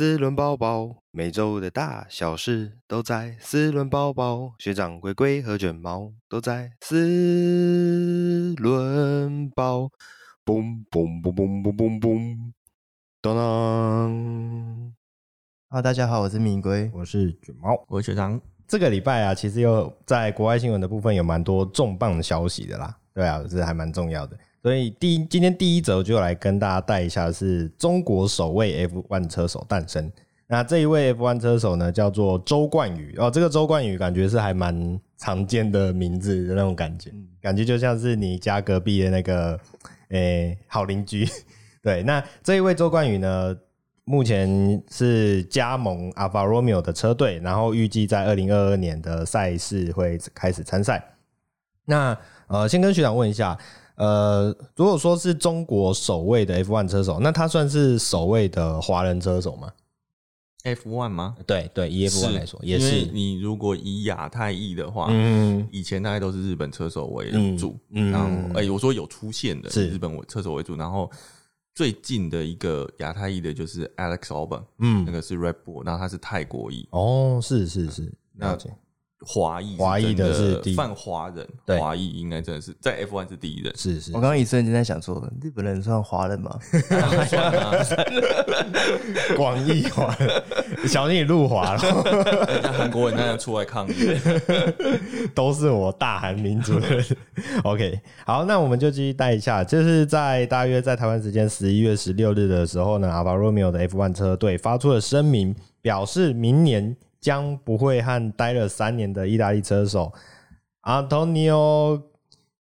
四轮包包，每周的大小事都在四轮包包。学长龟龟和卷毛都在四轮宝。嘣嘣嘣嘣嘣嘣嘣，当当。哈，大家好，我是米龟，我是卷毛，我是学长。这个礼拜啊，其实又在国外新闻的部分有蛮多重磅的消息的啦。对啊，这还蛮重要的。所以第一，今天第一则就来跟大家带一下，是中国首位 F1 车手诞生。那这一位 F1 车手呢，叫做周冠宇哦。这个周冠宇感觉是还蛮常见的名字的那种感觉，感觉就像是你家隔壁的那个诶、欸、好邻居。对，那这一位周冠宇呢，目前是加盟 Alfa Romeo 的车队，然后预计在二零二二年的赛事会开始参赛。那呃，先跟学长问一下。呃，如果说是中国首位的 F1 车手，那他算是首位的华人车手吗？F1 吗？对对，以 F1 来说也是。你如果以亚太裔的话，嗯，以前大概都是日本车手为主，嗯，然后哎、欸，我说有出现的是日本车手为主，然后最近的一个亚太裔的就是 Alex Albon，嗯，那个是 Red Bull，然后他是泰国裔。哦，是是是，了解。华裔，华裔的是泛华人，华裔应该真的是在 F1 是第一人。是是，我刚刚一瞬间在想说，日本人算华人吗？广义华人，小心你入华了。韩国人那样出来抗议，都是我大韩民族的人。OK，好，那我们就继续带一下，就是在大约在台湾时间十一月十六日的时候呢，Alfa Romeo 的 F1 车队发出了声明，表示明年。将不会和待了三年的意大利车手 Antonio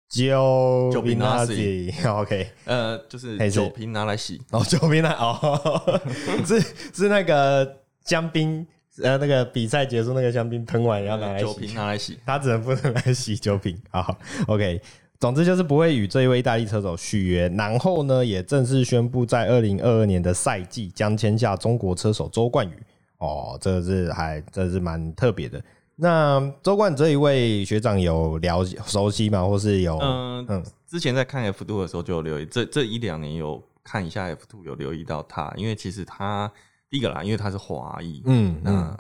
Giovinazzi，OK，呃，就是酒瓶拿来洗。哦，酒瓶拿哦，是是那个香槟，呃，那个比赛结束那个香槟喷完要拿来洗，酒瓶拿来洗，他只能不能来洗酒瓶，好，OK，总之就是不会与这一位意大利车手续约，然后呢，也正式宣布在二零二二年的赛季将签下中国车手周冠宇。哦，这个是还，这是蛮特别的。那周冠这一位学长有了解熟悉吗？或是有嗯嗯，之前在看 F two 的时候就有留意，这这一两年有看一下 F two 有留意到他，因为其实他第一个啦，因为他是华裔，嗯，那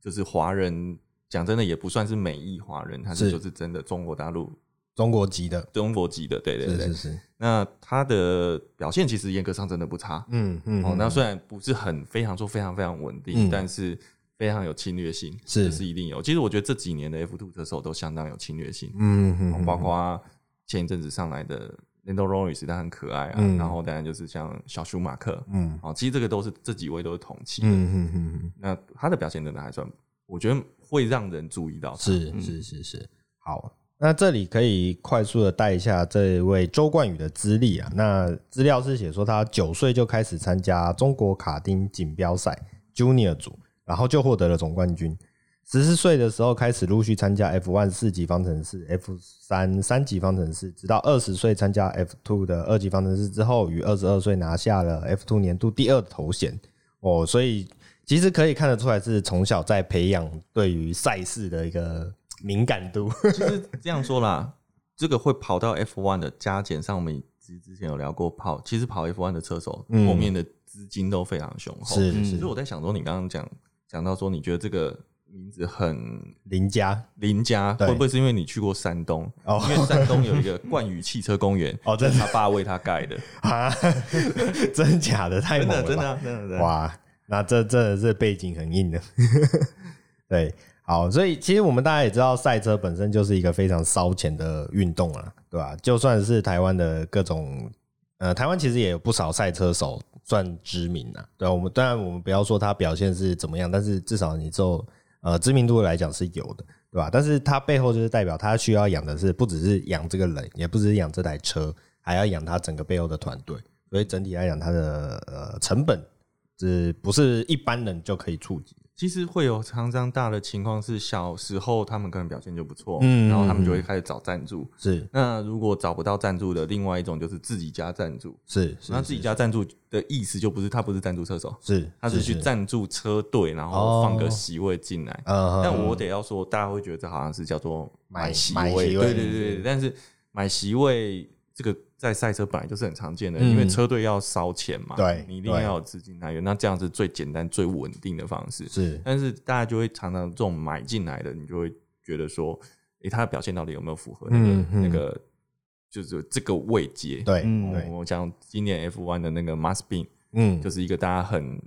就是华人，讲真的也不算是美裔华人，他是就是真的中国大陆。中国籍的，中国籍的，对对对，是是是。那他的表现其实严格上真的不差，嗯嗯。哦，那虽然不是很非常说非常非常稳定，但是非常有侵略性，是是一定有。其实我觉得这几年的 F two 车手都相当有侵略性，嗯嗯。包括前一阵子上来的 Lando Norris，他很可爱啊。然后当然就是像小舒马克，嗯，哦，其实这个都是这几位都是同期的，嗯嗯嗯。那他的表现真的还算，我觉得会让人注意到。是是是是，好。那这里可以快速的带一下这位周冠宇的资历啊。那资料是写说他九岁就开始参加中国卡丁锦标赛 Junior 组，然后就获得了总冠军。十四岁的时候开始陆续参加 F1 四级方程式、F 三三级方程式，直到二十岁参加 F2 的二级方程式之后，于二十二岁拿下了 F2 年度第二的头衔。哦，所以其实可以看得出来是从小在培养对于赛事的一个。敏感度，其实这样说啦，这个会跑到 F1 的加减上，我们之之前有聊过跑，其实跑 F1 的车手后面的资金都非常雄厚。是，是,是。所以我在想说，你刚刚讲讲到说，你觉得这个名字很林家，林家会不会是因为你去过山东？哦，因为山东有一个冠宇汽车公园，哦，这是他爸为他盖的。啊，真假的？太猛了，真的，真的，哇，那这这这背景很硬的，对。好，所以其实我们大家也知道，赛车本身就是一个非常烧钱的运动啊，对吧？就算是台湾的各种，呃，台湾其实也有不少赛车手算知名了，对吧？我们当然我们不要说他表现是怎么样，但是至少你就呃知名度来讲是有的，对吧？但是他背后就是代表他需要养的是不只是养这个人，也不只是养这台车，还要养他整个背后的团队，所以整体来讲，他的呃成本是不是一般人就可以触及？其实会有常常大的情况是，小时候他们可能表现就不错，嗯，然后他们就会开始找赞助。是，那如果找不到赞助的，另外一种就是自己家赞助。是，那自己家赞助的意思就不是他不是赞助车手，是，他是去赞助车队，然后放个席位进来。嗯，但我得要说，大家会觉得这好像是叫做买席位，对对对。但是买席位这个在赛车本来就是很常见的，嗯、因为车队要烧钱嘛，对，你一定要有资金来源，那这样是最简单、最稳定的方式。是，但是大家就会常常这种买进来的，你就会觉得说，诶、欸，他的表现到底有没有符合那个、嗯嗯、那个，就是这个位阶？对，我讲今年 F1 的那个 Mazepin，嗯，就是一个大家很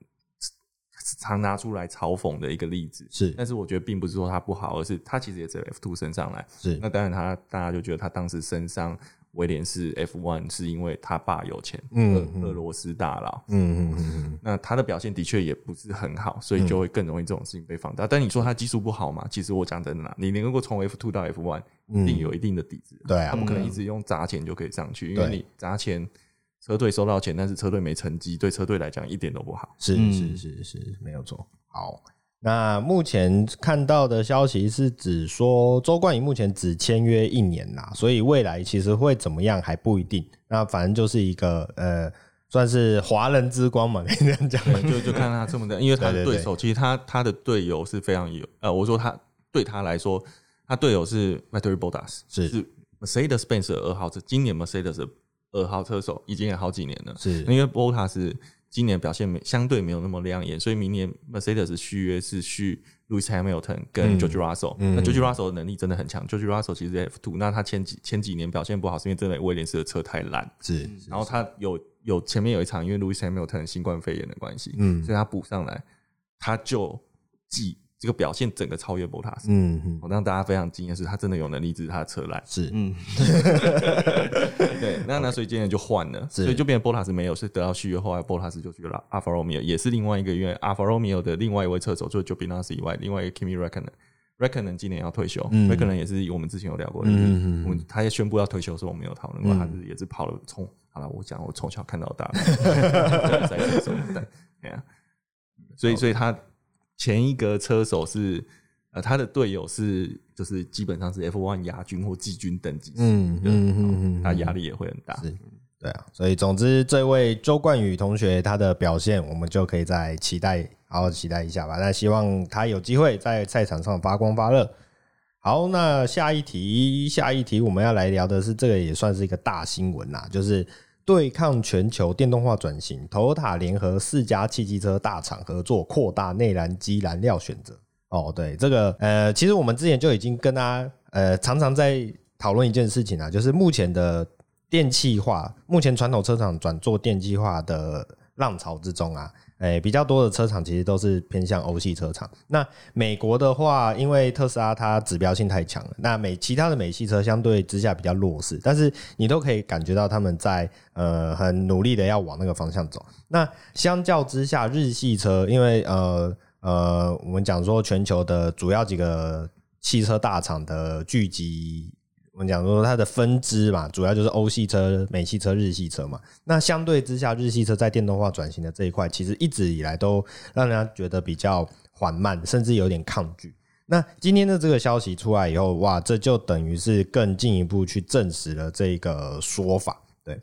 常拿出来嘲讽的一个例子。是，但是我觉得并不是说他不好，而是他其实也在 F2 升上来。是，那当然他大家就觉得他当时身上。威廉是 F1，是因为他爸有钱，嗯，俄罗斯大佬，嗯嗯嗯，那他的表现的确也不是很好，所以就会更容易这种事情被放大。嗯、但你说他技术不好嘛？其实我讲真的啦，你能够从 F2 到 F1，一定有一定的底子，对啊，他不可能一直用砸钱就可以上去，因为你砸钱，车队收到钱，但是车队没成绩，对车队来讲一点都不好。是是是是，没有错。好。那目前看到的消息是指说，周冠宇目前只签约一年啦，所以未来其实会怎么样还不一定。那反正就是一个呃，算是华人之光嘛，可以这样讲。就就看他这么的，因为他的对手其实他他的队友是非常有呃，我说他对他来说，他队友是 Valtteri Bottas，是是 Mercedes-Benz 的二号车，今年 Mercedes 的二号车手已经有好几年了，是因为 Bottas 是。今年表现没相对没有那么亮眼，所以明年 Mercedes 续约是续 Lewis Hamilton 跟 George Russell，嗯。那 George Russell 的能力真的很强。George Russell 其实在 F2，那他前几前几年表现不好，是因为真的威廉斯的车太烂。是，然后他有有前面有一场，因为 Lewis Hamilton 新冠肺炎的关系，嗯，所以他补上来，他就记。这个表现整个超越博塔斯，嗯嗯，我让大家非常惊讶，是他真的有能力，只是他的车烂，是，嗯，对，那那所以今年就换了，所以就变成博塔斯没有，是得到续约，后来博塔斯就去了阿法罗密欧，也是另外一个，因为阿法罗密欧的另外一位车手，就 Giovinazzi 以外，另外一个 Kimi r e c k o n e n r e c k o n e n 今年要退休，Räikkönen 也是我们之前有聊过的，嗯嗯，他也宣布要退休的时候，我们有讨论过，他是也是跑了从，好了，我讲我从小看到大，赛车手，对啊，所以所以他。前一个车手是，呃，他的队友是，就是基本上是 F1 亚军或季军等级，嗯嗯嗯，他压力也会很大，是，对啊，所以总之，这位周冠宇同学他的表现，我们就可以再期待，好好期待一下吧。那希望他有机会在赛场上发光发热。好，那下一题，下一题我们要来聊的是，这个也算是一个大新闻啦，就是。对抗全球电动化转型头塔联合四家汽机车大厂合作，扩大内燃机燃料选择。哦，对，这个呃，其实我们之前就已经跟大家呃常常在讨论一件事情啊，就是目前的电气化，目前传统车厂转做电气化的浪潮之中啊。诶，比较多的车厂其实都是偏向欧系车厂。那美国的话，因为特斯拉它指标性太强了，那美其他的美系车相对之下比较弱势，但是你都可以感觉到他们在呃很努力的要往那个方向走。那相较之下，日系车因为呃呃，我们讲说全球的主要几个汽车大厂的聚集。我们讲说它的分支嘛，主要就是欧系车、美系车、日系车嘛。那相对之下，日系车在电动化转型的这一块，其实一直以来都让人家觉得比较缓慢，甚至有点抗拒。那今天的这个消息出来以后，哇，这就等于是更进一步去证实了这个说法。对，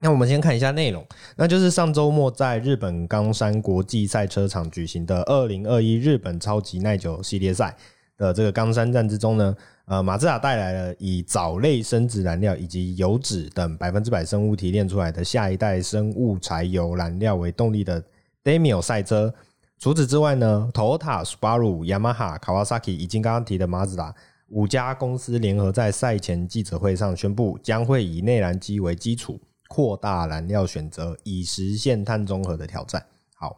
那我们先看一下内容，那就是上周末在日本冈山国际赛车场举行的二零二一日本超级耐久系列赛的这个冈山站之中呢。呃，马自达带来了以藻类生质燃料以及油脂等百分之百生物提炼出来的下一代生物柴油燃料为动力的 Demio 赛车。除此之外呢，Toyota、Subaru、Yamaha、Kawasaki 以及刚刚提的马自达五家公司联合在赛前记者会上宣布，将会以内燃机为基础，扩大燃料选择，以实现碳中和的挑战。好，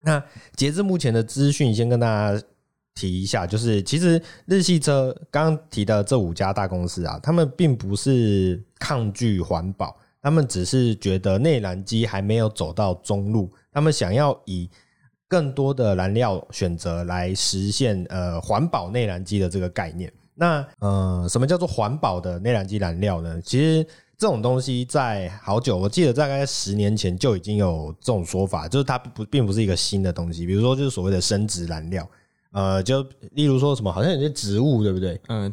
那截至目前的资讯，先跟大家。提一下，就是其实日系车刚提的这五家大公司啊，他们并不是抗拒环保，他们只是觉得内燃机还没有走到中路，他们想要以更多的燃料选择来实现呃环保内燃机的这个概念。那呃，什么叫做环保的内燃机燃料呢？其实这种东西在好久，我记得大概十年前就已经有这种说法，就是它不并不是一个新的东西。比如说，就是所谓的生质燃料。呃，就例如说什么，好像有些植物，对不对？嗯，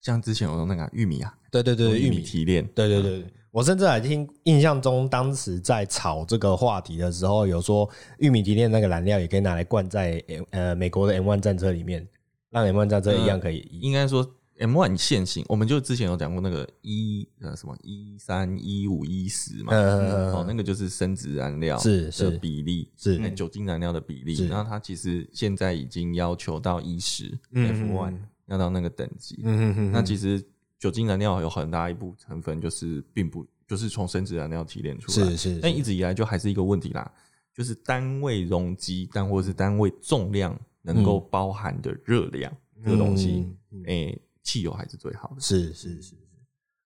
像之前有用那个玉米啊，对对对，玉米提炼，对对对，我甚至还听印象中，当时在炒这个话题的时候，有说玉米提炼那个燃料也可以拿来灌在呃美国的 M1 战车里面，让 M1 战车一样可以。应该说 M1 现行，我们就之前有讲过那个一呃什么一三一五一十嘛，哦，那个就是生质燃料是的比例是。酒精燃料的比例，然后它其实现在已经要求到一十 F1 要到那个等级，嗯嗯，那其实酒精燃料有很大一部分成分就是并不就是从生质燃料提炼出来，是是，但一直以来就还是一个问题啦，就是单位容积但或是单位重量能够包含的热量这个东西，诶。汽油还是最好的，是是是是，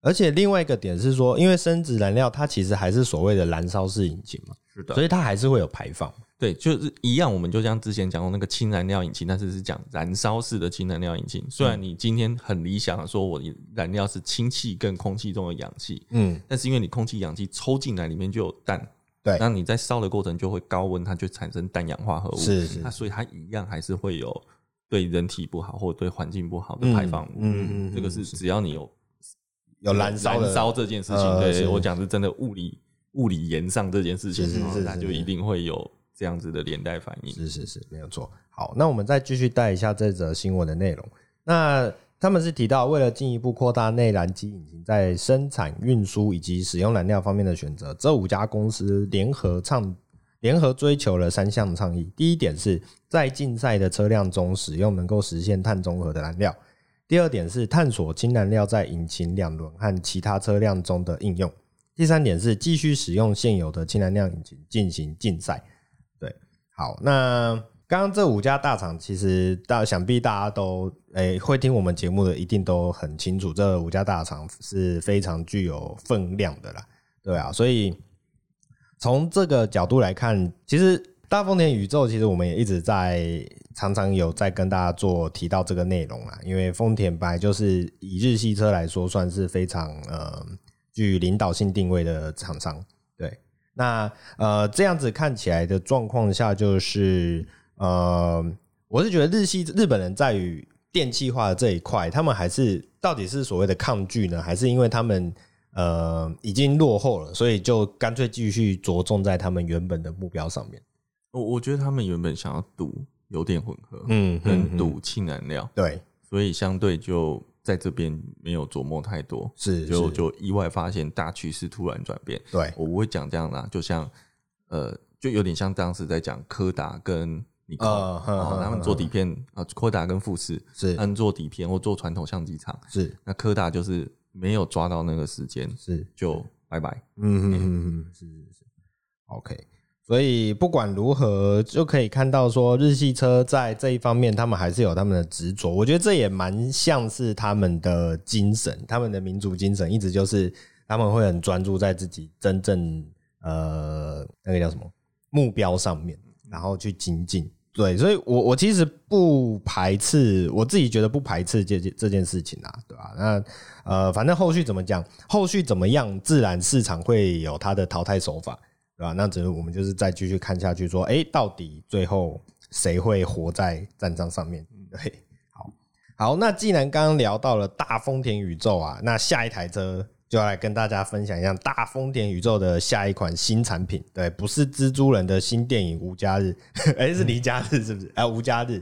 而且另外一个点是说，因为生质燃料它其实还是所谓的燃烧式引擎嘛，是的，所以它还是会有排放。对，就是一样，我们就像之前讲过那个氢燃料引擎，但是是讲燃烧式的氢燃料引擎。虽然你今天很理想的说，我燃料是氢气跟空气中的氧气，嗯，但是因为你空气氧气抽进来里面就有氮，对，那你在烧的过程就会高温，它就产生氮氧化合物，是是，那所以它一样还是会有。对人体不好或者对环境不好的排放物，嗯嗯，这个是只要你有有燃烧燃烧这件事情，对我讲是真的物理物理延上这件事情，是是是，那就一定会有这样子的连带反应，是是是，没有错。好，那我们再继续带一下这则新闻的内容。那他们是提到，为了进一步扩大内燃机引擎在生产、运输以及使用燃料方面的选择，这五家公司联合倡。联合追求了三项倡议。第一点是在竞赛的车辆中使用能够实现碳中和的燃料。第二点是探索氢燃料在引擎两轮和其他车辆中的应用。第三点是继续使用现有的氢燃料引擎进行竞赛。对，好，那刚刚这五家大厂其实大想必大家都诶、会听我们节目的一定都很清楚，这五家大厂是非常具有分量的啦。对啊，所以。从这个角度来看，其实大丰田宇宙，其实我们也一直在常常有在跟大家做提到这个内容啊。因为丰田本来就是以日系车来说，算是非常呃具领导性定位的厂商。对，那呃这样子看起来的状况下，就是呃，我是觉得日系日本人在于电气化的这一块，他们还是到底是所谓的抗拒呢，还是因为他们？呃，已经落后了，所以就干脆继续着重在他们原本的目标上面。我我觉得他们原本想要赌油电混合，嗯，跟赌氢燃料，对，所以相对就在这边没有琢磨太多，是就就意外发现大趋势突然转变。对，我不会讲这样啦，就像呃，就有点像当时在讲柯达跟尼康，他们做底片啊，柯达跟富士是。他们做底片或做传统相机厂，是。那柯达就是。没有抓到那个时间，是就拜拜。嗯嗯嗯，是是是，OK。所以不管如何，就可以看到说，日系车在这一方面，他们还是有他们的执着。我觉得这也蛮像是他们的精神，他们的民族精神，一直就是他们会很专注在自己真正呃那个叫什么目标上面，然后去精进。对，所以我，我其实不排斥，我自己觉得不排斥这件这件事情啊，对吧？那呃，反正后续怎么讲，后续怎么样，自然市场会有它的淘汰手法，对吧？那只是我们就是再继续看下去，说，哎，到底最后谁会活在战场上面？对，好，好，那既然刚刚聊到了大丰田宇宙啊，那下一台车。就要来跟大家分享一下大丰田宇宙的下一款新产品，对，不是蜘蛛人的新电影无家日，哎，是离家日是不是？哎，无家日，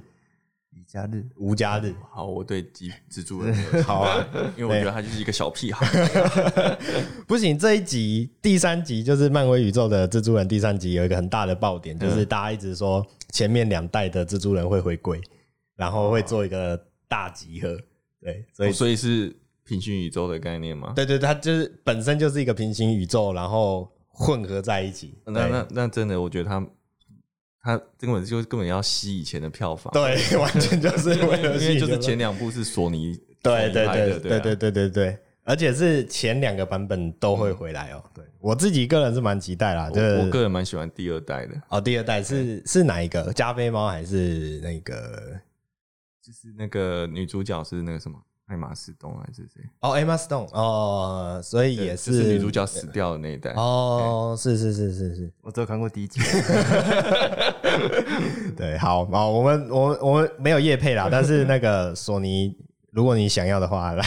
离家日，无家日。好，我对蜘蜘蛛人 好啊，因为我觉得他就是一个小屁孩。不行，这一集第三集就是漫威宇宙的蜘蛛人第三集有一个很大的爆点，就是大家一直说前面两代的蜘蛛人会回归，然后会做一个大集合，对，所以所以是。平行宇宙的概念吗？对对，它就是本身就是一个平行宇宙，然后混合在一起。那那那真的，我觉得他他根本就根本要吸以前的票房。对，完全就是为了，因为就是前两部是索尼，对对对对对对对对，而且是前两个版本都会回来哦。对我自己个人是蛮期待啦，就是我个人蛮喜欢第二代的。哦，第二代是是哪一个？加菲猫还是那个？就是那个女主角是那个什么？艾玛斯东还是谁？哦，艾玛斯东哦，所以也是，是女主角死掉的那一代。哦，是是是是是，我只有看过第一集。对，好，好，我们我们我们没有叶配啦，但是那个索尼。如果你想要的话，来，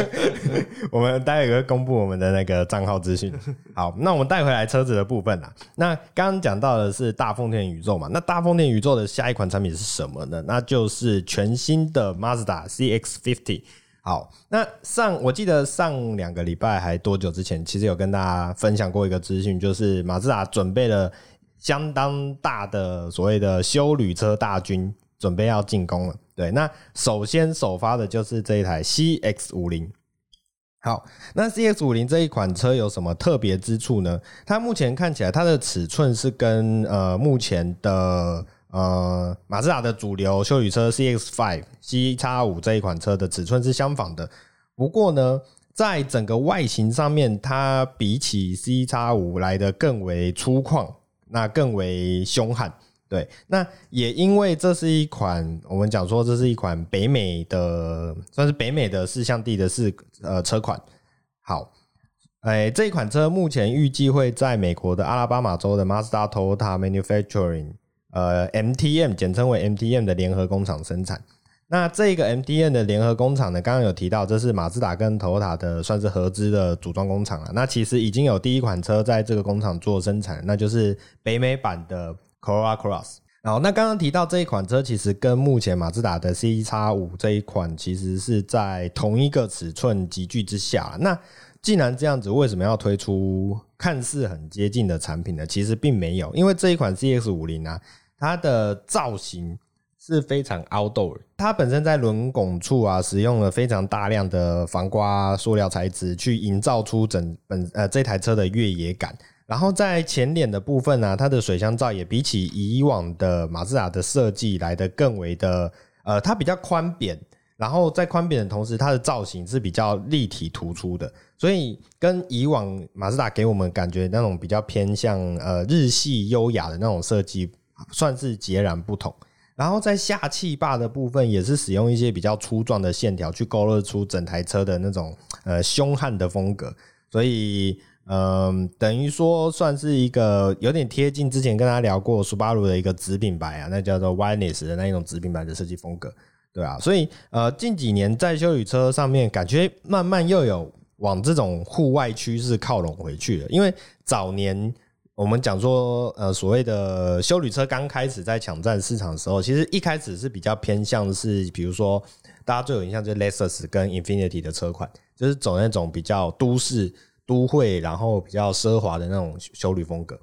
我们待会会公布我们的那个账号资讯。好，那我们带回来车子的部分啦。那刚刚讲到的是大丰田宇宙嘛？那大丰田宇宙的下一款产品是什么呢？那就是全新的 Mazda CX-50。好，那上我记得上两个礼拜还多久之前，其实有跟大家分享过一个资讯，就是马自达准备了相当大的所谓的修旅车大军，准备要进攻了。对，那首先首发的就是这一台 CX 五零。好，那 CX 五零这一款车有什么特别之处呢？它目前看起来它的尺寸是跟呃目前的。呃，马自达的主流休旅车 C X five CX-5 这一款车的尺寸是相仿的，不过呢，在整个外形上面，它比起 CX-5 来的更为粗犷，那更为凶悍。对，那也因为这是一款我们讲说这是一款北美的，算是北美的四项地的四呃车款。好，哎，这一款车目前预计会在美国的阿拉巴马州的 Mazda Toyota Manufacturing。呃，MTM 简称为 MTM 的联合工厂生产。那这个 MTM 的联合工厂呢，刚刚有提到，这是马自达跟 Toyota 的算是合资的组装工厂了。那其实已经有第一款车在这个工厂做生产，那就是北美版的 Cora Cross，。然后，那刚刚提到这一款车，其实跟目前马自达的 CX-5 这一款其实是在同一个尺寸级距之下。那既然这样子，为什么要推出看似很接近的产品呢？其实并没有，因为这一款 CX 五零啊，它的造型是非常 outdoor，它本身在轮拱处啊，使用了非常大量的防刮塑料材质，去营造出整本呃这台车的越野感。然后在前脸的部分呢、它的水箱罩也比起以往的马自达的设计来得更为的呃，它比较宽扁。然后在宽扁的同时，它的造型是比较立体突出的，所以跟以往马自达给我们感觉那种比较偏向呃日系优雅的那种设计，算是截然不同。然后在下气坝的部分，也是使用一些比较粗壮的线条去勾勒出整台车的那种呃凶悍的风格，所以嗯、等于说算是一个有点贴近之前跟大家聊过 Subaru 的一个子品牌啊，那叫做 Wireless 的那一种子品牌的设计风格。对啊，所以呃，近几年在休旅车上面，感觉慢慢又有往这种户外趋势靠拢回去了。因为早年我们讲说，呃，所谓的休旅车刚开始在抢占市场的时候，其实一开始是比较偏向是，比如说大家最有印象就是 Lexus 跟 Infiniti 的车款，就是走那种比较都市都会，然后比较奢华的那种修旅风格。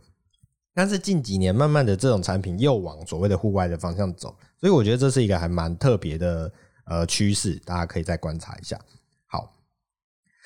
但是近几年，慢慢的这种产品又往所谓的户外的方向走，所以我觉得这是一个还蛮特别的呃趋势，大家可以再观察一下。好，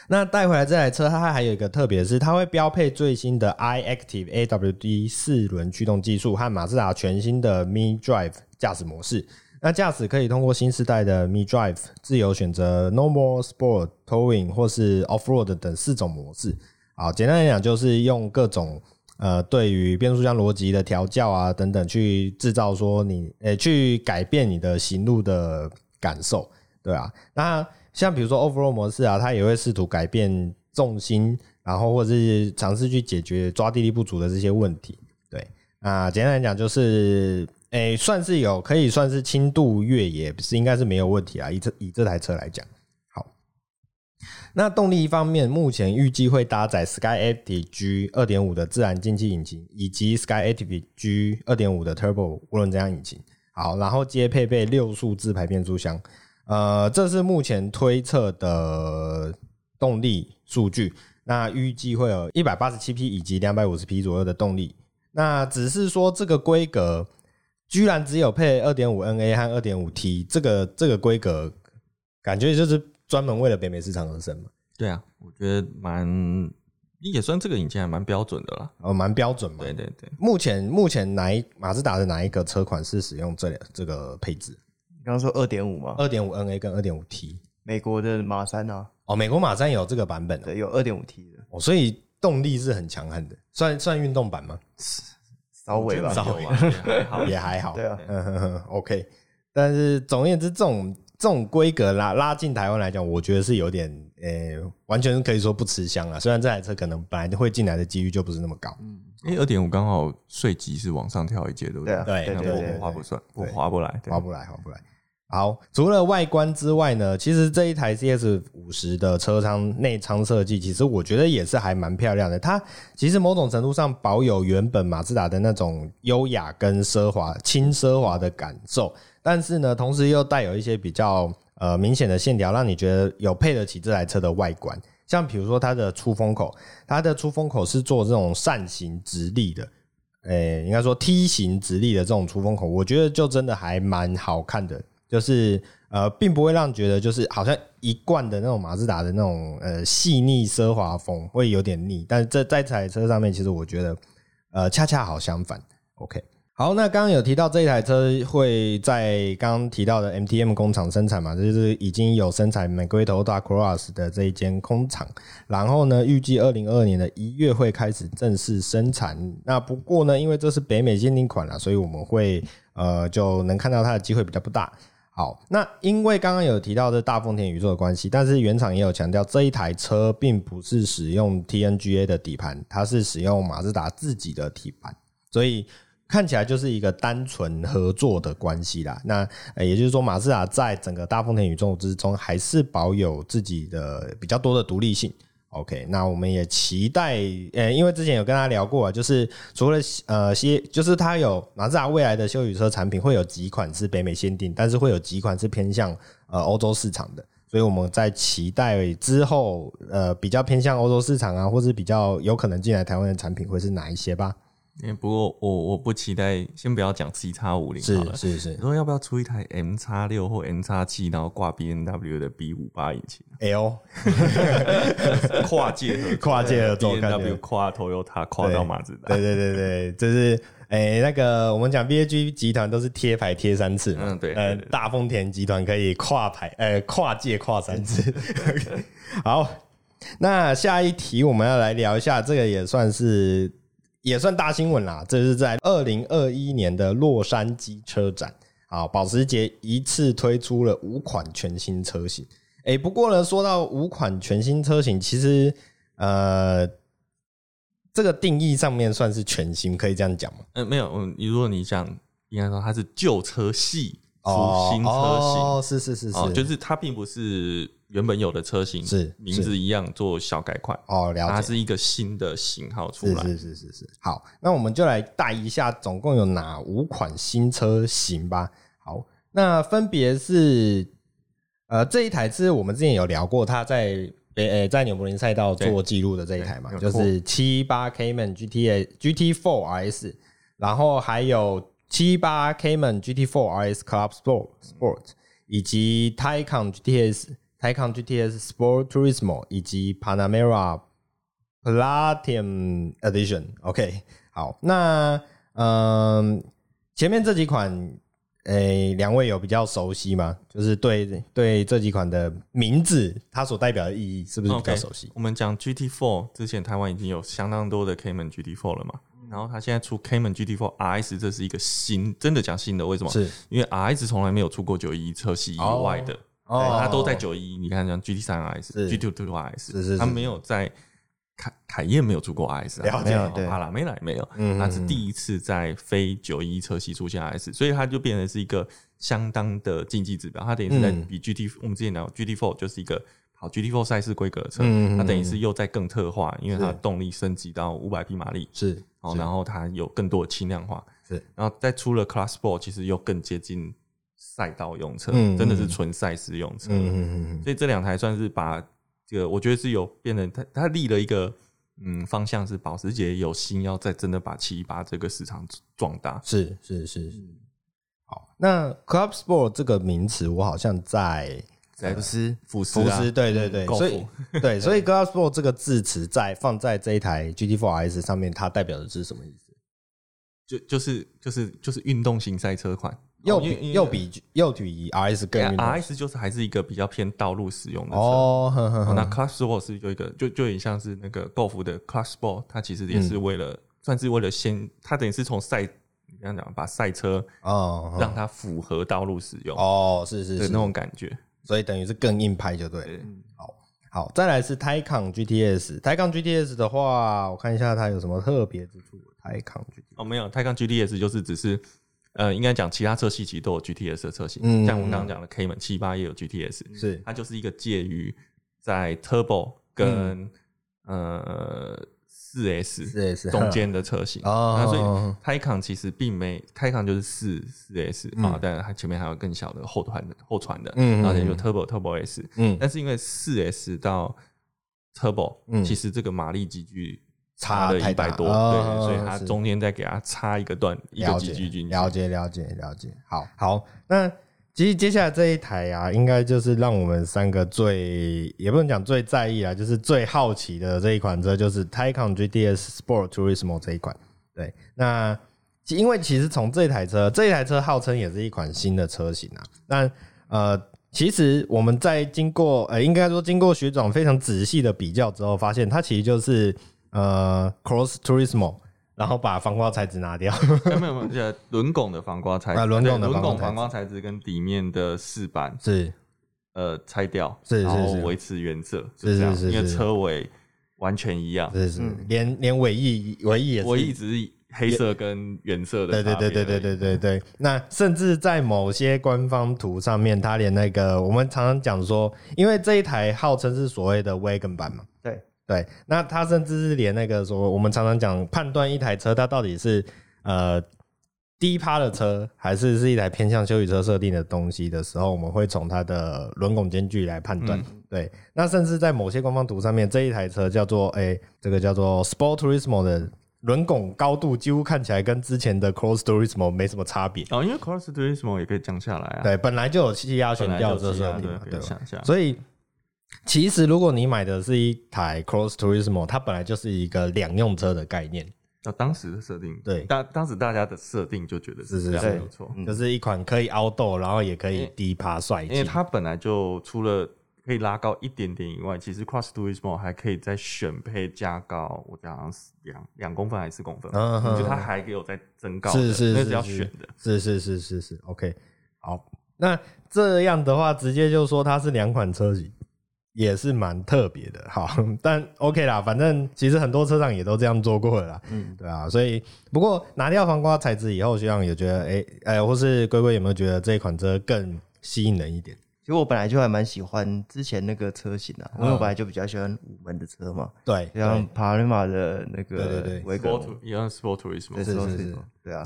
那带回来这台车，它还有一个特别是，它会标配最新的 iActive AWD 四轮驱动技术和马自达全新的 mDrive 驾驶模式。那驾驶可以通过新世代的 Me Drive 自由选择 Normal、Sport、Towing 或是 Offroad 等四种模式。啊，简单来讲就是用各种。呃，对于变速箱逻辑的调教啊等等，去制造说你，呃，去改变你的行路的感受，对啊。那像比如说 Offroad 模式啊，它也会试图改变重心，然后或者是尝试去解决抓地力不足的这些问题。对，啊，简单来讲就是，诶，算是有可以算是轻度越野，是应该是没有问题啊。以这以这台车来讲。好那动力方面，目前预计会搭载 Skyactiv G 二点五的自然进气引擎，以及 Skyactiv G 二点五的 Turbo 涡轮增压引擎。好，然后接配备六速自排变速箱。呃，这是目前推测的动力数据。那预计会有一百八十七匹以及两百五十匹左右的动力。那只是说这个规格居然只有配二点五 NA 和二点五 T，这个这个规格感觉就是。专门为了北美市场而生嘛？对啊，我觉得蛮也算这个引擎还蛮标准的啦。哦，蛮标准嘛。对对对。目前目前哪一马自达的哪一个车款是使用这这个配置？你刚刚说二点五吗？二点五 NA 跟二点五 T。美国的马三啊？哦，美国马三有这个版本的，对，有二点五 T 的。哦，所以动力是很强悍的，算算运动版吗？稍微吧，稍微也还好，也还好。对啊，嗯哼哼，OK。但是总而言之，这种。这种规格拉拉进台湾来讲，我觉得是有点呃、欸，完全可以说不吃香啊。虽然这台车可能本来会进来的几率就不是那么高。嗯，因为二点五刚好税级是往上跳一阶，对不对？对对对，我划不算，我划不来，划不来，划不来。好，除了外观之外呢，其实这一台 CS 五十的车舱内舱设计，其实我觉得也是还蛮漂亮的。它其实某种程度上保有原本马自达的那种优雅跟奢华、轻奢华的感受。但是呢，同时又带有一些比较呃明显的线条，让你觉得有配得起这台车的外观。像比如说它的出风口，它的出风口是做这种扇形直立的，诶、应该说梯形直立的这种出风口，我觉得就真的还蛮好看的，就是呃，并不会让觉得就是好像一贯的那种马自达的那种呃细腻奢华风会有点腻，但是这在这台车上面，其实我觉得呃恰恰好相反，OK。好，那刚刚有提到这一台车会在刚刚提到的 MTM 工厂生产嘛，就是已经有生产 McQueen Toyota Cross 的这一间工厂，然后呢，预计二零二二年的一月会开始正式生产。那不过呢，因为这是北美限定款了，所以我们会呃就能看到它的机会比较不大。好，那因为刚刚有提到这大丰田宇宙的关系，但是原厂也有强调这一台车并不是使用 TNGA 的底盘，它是使用马自达自己的底盘，所以。看起来就是一个单纯合作的关系啦。那也就是说，马自达在整个大丰田宇宙之中，还是保有自己的比较多的独立性。OK，那我们也期待，呃，因为之前有跟他聊过啊，就是除了呃些，就是他有马自达未来的休旅车产品会有几款是北美限定，但是会有几款是偏向呃欧洲市场的。所以我们在期待之后，呃，比较偏向欧洲市场啊，或是比较有可能进来台湾的产品会是哪一些吧？欸、不过我我不期待，先不要讲 C 叉五零好了，是是是。你说要不要出一台 M 叉六或 M 叉七，然后挂 B N W 的 B 五八引擎？L 跨界合 跨界合作，B N W 跨 Toyota 跨到马自达。对对对对，就是诶、欸、那个我们讲 B A G 集团都是贴牌贴三次嘛，嗯对，呃大丰田集团可以跨牌呃、欸、跨界跨三次。好，那下一题我们要来聊一下，这个也算是。也算大新闻啦，这是在二零二一年的洛杉矶车展啊，保时捷一次推出了五款全新车型。哎，不过呢，说到五款全新车型，其实呃，这个定义上面算是全新，可以这样讲吗？嗯，没有，嗯，如果你讲应该说它是旧车系出新车型，哦，是是是是，就是它并不是。原本有的车型是名字一样做小改款哦，了解，它是一个新的型号出来，是是是是是。好，那我们就来带一下，总共有哪五款新车型吧。好，那分别是呃这一台是我们之前有聊过，它在呃在纽柏林赛道做记录的这一台嘛，就是七八 Cayman GTA GT4 RS，然后还有七八 Cayman GT4 RS Club Sport Sport，以及 Taycan GTS。Taycan GTS Sport Turismo 以及 Panamera Platinum Edition，OK，好，那嗯，前面这几款，诶、欸，两位有比较熟悉吗？就是对对这几款的名字，它所代表的意义是不是比较熟悉？Okay, 我们讲 GT4 之前，台湾已经有相当多的 Cayman GT4 了嘛，然后它现在出 Cayman GT4 RS，这是一个新，真的讲新的，为什么？是。因为 RS 从来没有出过九一车系以外的。Oh. 哦，它都在九一，你看像 GT3 RS、GT Two RS，是是是，它没有在凯凯宴没有出过 RS，没有，对，帕拉梅拉也没有，嗯，它是第一次在非九一车系出现 RS，所以它就变成是一个相当的竞技指标，它等于是在比 GT，我们之前聊 GT Four 就是一个好 GT Four 赛事规格的车，它等于是又在更特化，因为它的动力升级到五百匹马力，是，哦，然后它有更多的轻量化，是，然后再出了 Club Sport，其实又更接近。赛道用车，真的是纯赛事用车，所以这两台算是把这个，我觉得是有变成它，它立了一个嗯方向，是保时捷有心要再真的把七一八这个市场壮大，是是是是。好，那 Club Sport 这个名词，我好像在福斯福斯福斯，对对对，所以对，所以 Club Sport 这个字词在放在这一台 GT4 RS 上面，它代表的是什么意思？就就是就是就是运动型赛车款。又比又比又比 RS 更，RS 就是还是一个比较偏道路使用的车。哦，呵呵呵那 Club Sport 是有一个，就就有点像是那个 Golf 的 Club Sport，它其实也是为了，嗯、算是为了先，它等于是从赛，你这样讲，把赛车哦，让它符合道路使用。哦，是是是，那种感觉，所以等于是更硬派就对了。对好，好，再来是 Taycan GTS，Taycan GTS 的话，我看一下它有什么特别之处。Taycan GTS 哦，没有，Taycan GTS 就是只是。呃，应该讲其他车系其实都有 GTS 的车型，嗯、像我们刚刚讲的 Cayman 七八也有 GTS，是它就是一个介于在 Turbo 跟、嗯、呃四 S 四 S 中间的车型。哦，那所以 Taycan 其实并没 Taycan 就是四四 S 啊，但它前面还有更小的后传的后传的，嗯，然后也就 Turbo Turbo S，嗯，但是因为四 S 到 Turbo，嗯，其实这个马力级距差了一百多，对，所以它中间再给它插一个段一个级距进去，了解了解了解，好好那。其实接下来这一台啊，应该就是让我们三个最也不能讲最在意啊，就是最好奇的这一款车，就是 Taycan GTS Sport Turismo 这一款。对，那因为其实从这台车，这台车号称也是一款新的车型啊。那呃，其实我们在经过呃，应该说经过学长非常仔细的比较之后，发现它其实就是呃 Cross Turismo。然后把防刮材质拿掉，没有没有，这轮拱的防刮材质，轮拱的轮拱防刮材质跟底面的饰板是。呃拆掉，是是是，然后维持原色，是是是，因为车尾完全一样，是是，连连尾翼尾翼也是，尾翼只是黑色跟原色的，对对对对对对对对。那甚至在某些官方图上面，它连那个我们常常讲说，因为这一台号称是所谓的 Wagon 版嘛，对。那他甚至是连那个说，我们常常讲判断一台车它到底是呃低趴的车，还是是一台偏向休旅车设定的东西的时候，我们会从它的轮拱间距来判断。嗯、对，那甚至在某些官方图上面，这一台车叫做哎、欸，这个叫做 Sport Turismo 的轮拱高度几乎看起来跟之前的 Cross Turismo 没什么差别。哦，因为 Cross Turismo 也可以降下来啊。对，本来就有气压悬吊这设定，对，想象。所以。其实，如果你买的是一台 Cross Turismo，它本来就是一个两用车的概念。那当时的设定，对，当当时大家的设定就觉得是这样，没有错，就是一款可以 outdoor，然后也可以低趴帅气。因为它本来就除了可以拉高一点点以外，其实 Cross Turismo 还可以再选配加高，我讲好像是两两公分还是四公分？嗯哼，就它还可以有再增高，是是那是要选的，是是是是是。OK，好，那这样的话，直接就说它是两款车型。也是蛮特别的，好，但 OK 啦，反正其实很多车厂也都这样做过了啦，嗯，对啊，所以不过拿掉防刮材质以后，学长也觉得，哎、欸、哎、欸，或是龟龟有没有觉得这一款车更吸引人一点？其实我本来就还蛮喜欢之前那个车型啊，因为我本来就比较喜欢五门的车嘛，对，像帕拉马的那个，对对对，Sport 一样 Sport 是是是，对啊，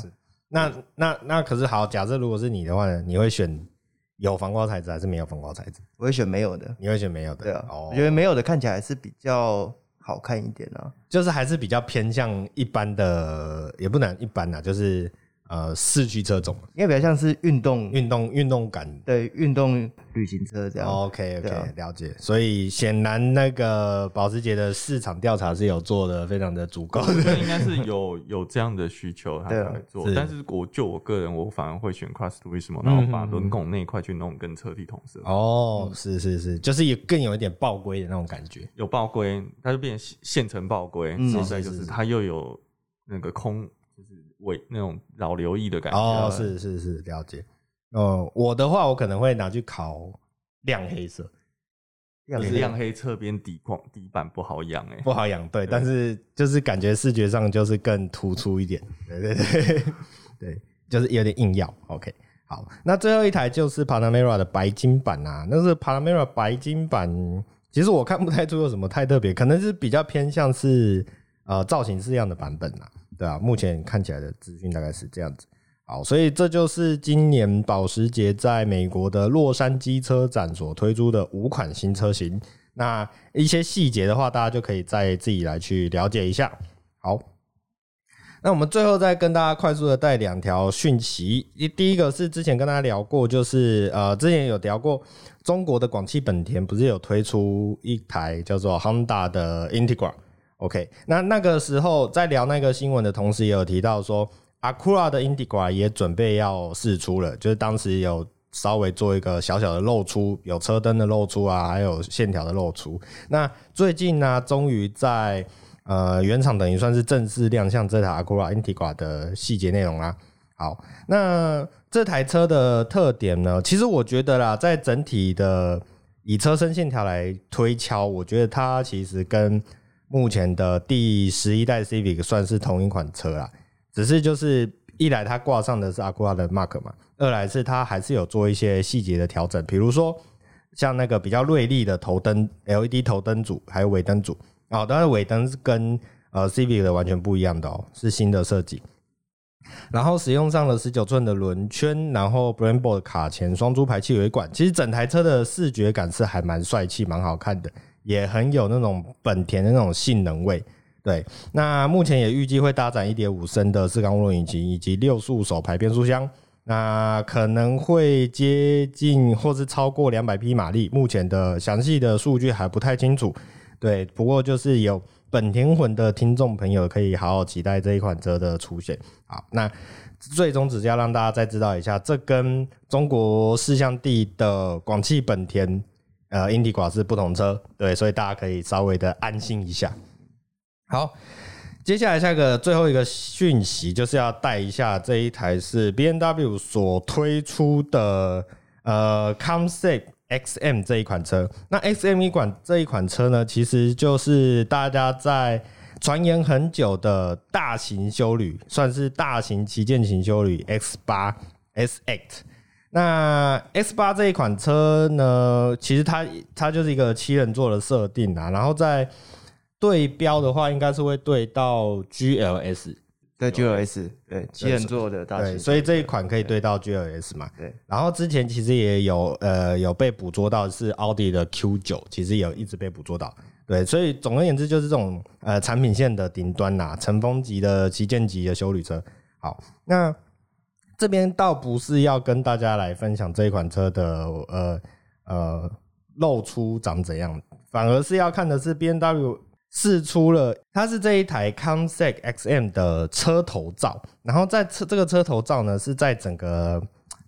那那那可是好，假设如果是你的话呢，你会选？有防刮材质还是没有防刮材质？我会选没有的。你会选没有的？对啊，我觉得没有的看起来还是比较好看一点啊，就是还是比较偏向一般的，也不能一般啊，就是。呃，四驱车种，因为比较像是运动、运动、运动感，对，运动旅行车这样。OK，OK，了解。所以显然那个保时捷的市场调查是有做的非常的足够的，应该是有有这样的需求他才会做。但是我就我个人，我反而会选 Cross Turismo，然后把轮拱那一块去弄跟车体同色。哦，是是是，就是也更有一点爆规的那种感觉，有爆规，它就变成现成爆龟，然后再就是它又有那个空。尾那种老刘毅的感觉哦，是是是，了解。呃，我的话，我可能会拿去烤亮黑色，就是亮黑侧边底框底板不好养哎，不好养，对，但是就是感觉视觉上就是更突出一点，对对对对，就是有点硬要。OK，好，那最后一台就是 Panamera 的白金版啊，那是 Panamera 白金版，其实我看不太出有什么太特别，可能是比较偏向是呃造型式样的版本啊。对啊，目前看起来的资讯大概是这样子。好，所以这就是今年保时捷在美国的洛杉矶车展所推出的五款新车型。那一些细节的话，大家就可以再自己来去了解一下。好，那我们最后再跟大家快速的带两条讯息。一第一个是之前跟大家聊过，就是呃，之前有聊过中国的广汽本田不是有推出一台叫做 Honda 的 Integra。OK，那那个时候在聊那个新闻的同时，也有提到说，Acura 的 Integra 也准备要试出了，就是当时有稍微做一个小小的露出，有车灯的露出啊，还有线条的露出。那最近呢，终于在呃原厂等于算是正式亮相这台 Acura Integra 的细节内容啦。好，那这台车的特点呢，其实我觉得啦，在整体的以车身线条来推敲，我觉得它其实跟目前的第十一代 Civic 算是同一款车啦，只是就是一来它挂上的是 Acura 的 Mark 嘛，二来是它还是有做一些细节的调整，比如说像那个比较锐利的头灯 LED 头灯组，还有尾灯组。啊，当然尾灯是跟呃 Civic 的完全不一样的哦，是新的设计。然后使用上了十九寸的轮圈，然后 Brembo 的卡钳双珠排气尾管，其实整台车的视觉感是还蛮帅气、蛮好看的，也很有那种本田的那种性能味。对，那目前也预计会搭载一点五升的四缸涡轮引擎以及六速手排变速箱，那可能会接近或是超过两百匹马力，目前的详细的数据还不太清楚。对，不过就是有本田魂的听众朋友可以好好期待这一款车的出现。好，那最终只是要让大家再知道一下，这跟中国四象地的广汽本田呃 Integra 是不同车，对，所以大家可以稍微的安心一下。好，接下来下一个最后一个讯息就是要带一下这一台是 BMW 所推出的呃 Concept XM 这一款车。那 XM 一款这一款车呢，其实就是大家在传言很久的大型修旅，算是大型旗舰型修旅 X 八 S Eight。那 X 八这一款车呢，其实它它就是一个七人座的设定啊，然后在对标的话，应该是会对到 GLS，对 GLS，对七人座的大型，所以这一款可以对到 GLS 嘛？对。然后之前其实也有呃有被捕捉到是奥迪的 Q 九，其实也有一直被捕捉到。对，所以总而言之就是这种呃产品线的顶端呐，乘风级的旗舰级的修旅车。好，那这边倒不是要跟大家来分享这一款车的呃呃露出长怎样，反而是要看的是 BMW。试出了，它是这一台 Concept XM 的车头照，然后在车这个车头照呢，是在整个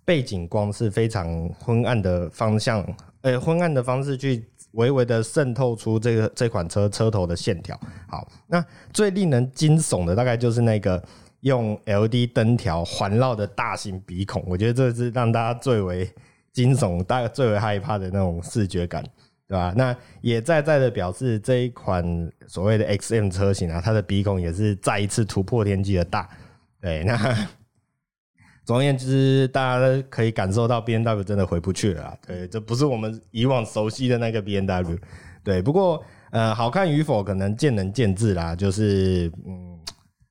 背景光是非常昏暗的方向，呃，昏暗的方式去微微的渗透出这个这款车车头的线条。好，那最令人惊悚的大概就是那个用 L D 灯条环绕的大型鼻孔，我觉得这是让大家最为惊悚、大家最为害怕的那种视觉感。对吧？那也在在的表示这一款所谓的 XM 车型啊，它的鼻孔也是再一次突破天际的大。对，那 总而言之，大家可以感受到 BMW 真的回不去了。对，这不是我们以往熟悉的那个 BMW。对，不过呃，好看与否可能见仁见智啦。就是嗯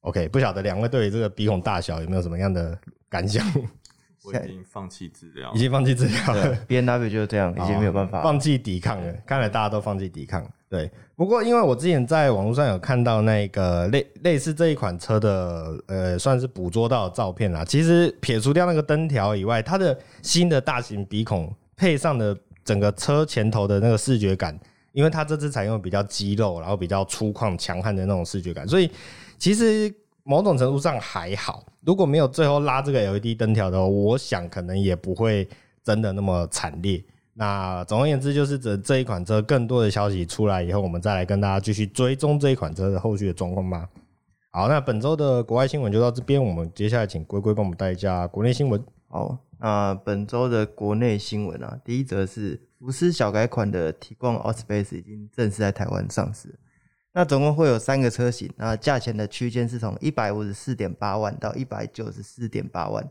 ，OK，不晓得两位对于这个鼻孔大小有没有什么样的感想？我已经放弃治疗，已经放弃治疗了。B N W 就是这样，已经没有办法放弃抵抗了。看来大家都放弃抵抗。对，不过因为我之前在网络上有看到那个类类似这一款车的，呃，算是捕捉到的照片啦。其实撇除掉那个灯条以外，它的新的大型鼻孔配上的整个车前头的那个视觉感，因为它这次采用比较肌肉，然后比较粗犷强悍的那种视觉感，所以其实。某种程度上还好，如果没有最后拉这个 LED 灯条的话，我想可能也不会真的那么惨烈。那总而言之，就是这这一款车更多的消息出来以后，我们再来跟大家继续追踪这一款车的后续的状况吧。好，那本周的国外新闻就到这边，我们接下来请龟龟帮我们带一下国内新闻。好，那本周的国内新闻啊，第一则是福斯小改款的 Tiguan Allspace 已经正式在台湾上市。那总共会有三个车型，那价钱的区间是从一百五十四点八万到一百九十四点八万，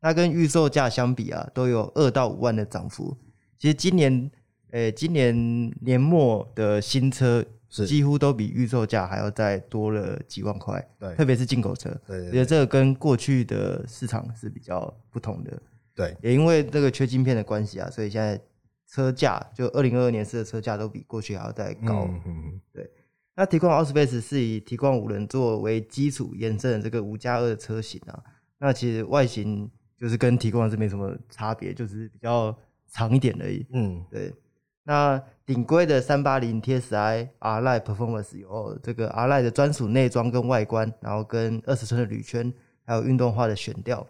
那跟预售价相比啊，都有二到五万的涨幅。其实今年，诶、欸，今年年末的新车几乎都比预售价还要再多了几万块，对，特别是进口车，对，对，对，也这个跟过去的市场是比较不同的，对，也因为这个缺晶片的关系啊，所以现在车价就二零二二年式的车价都比过去还要再高，嗯嗯，对。那 Tiguan Allspace 是以 Tiguan 五人座为基础延伸的这个五加二的车型啊，那其实外形就是跟 Tiguan 是没什么差别，就是比较长一点而已。嗯，对。那顶规的三八零 TSI R-Line Performance 有这个 R-Line 的专属内装跟外观，然后跟二十寸的铝圈，还有运动化的悬吊。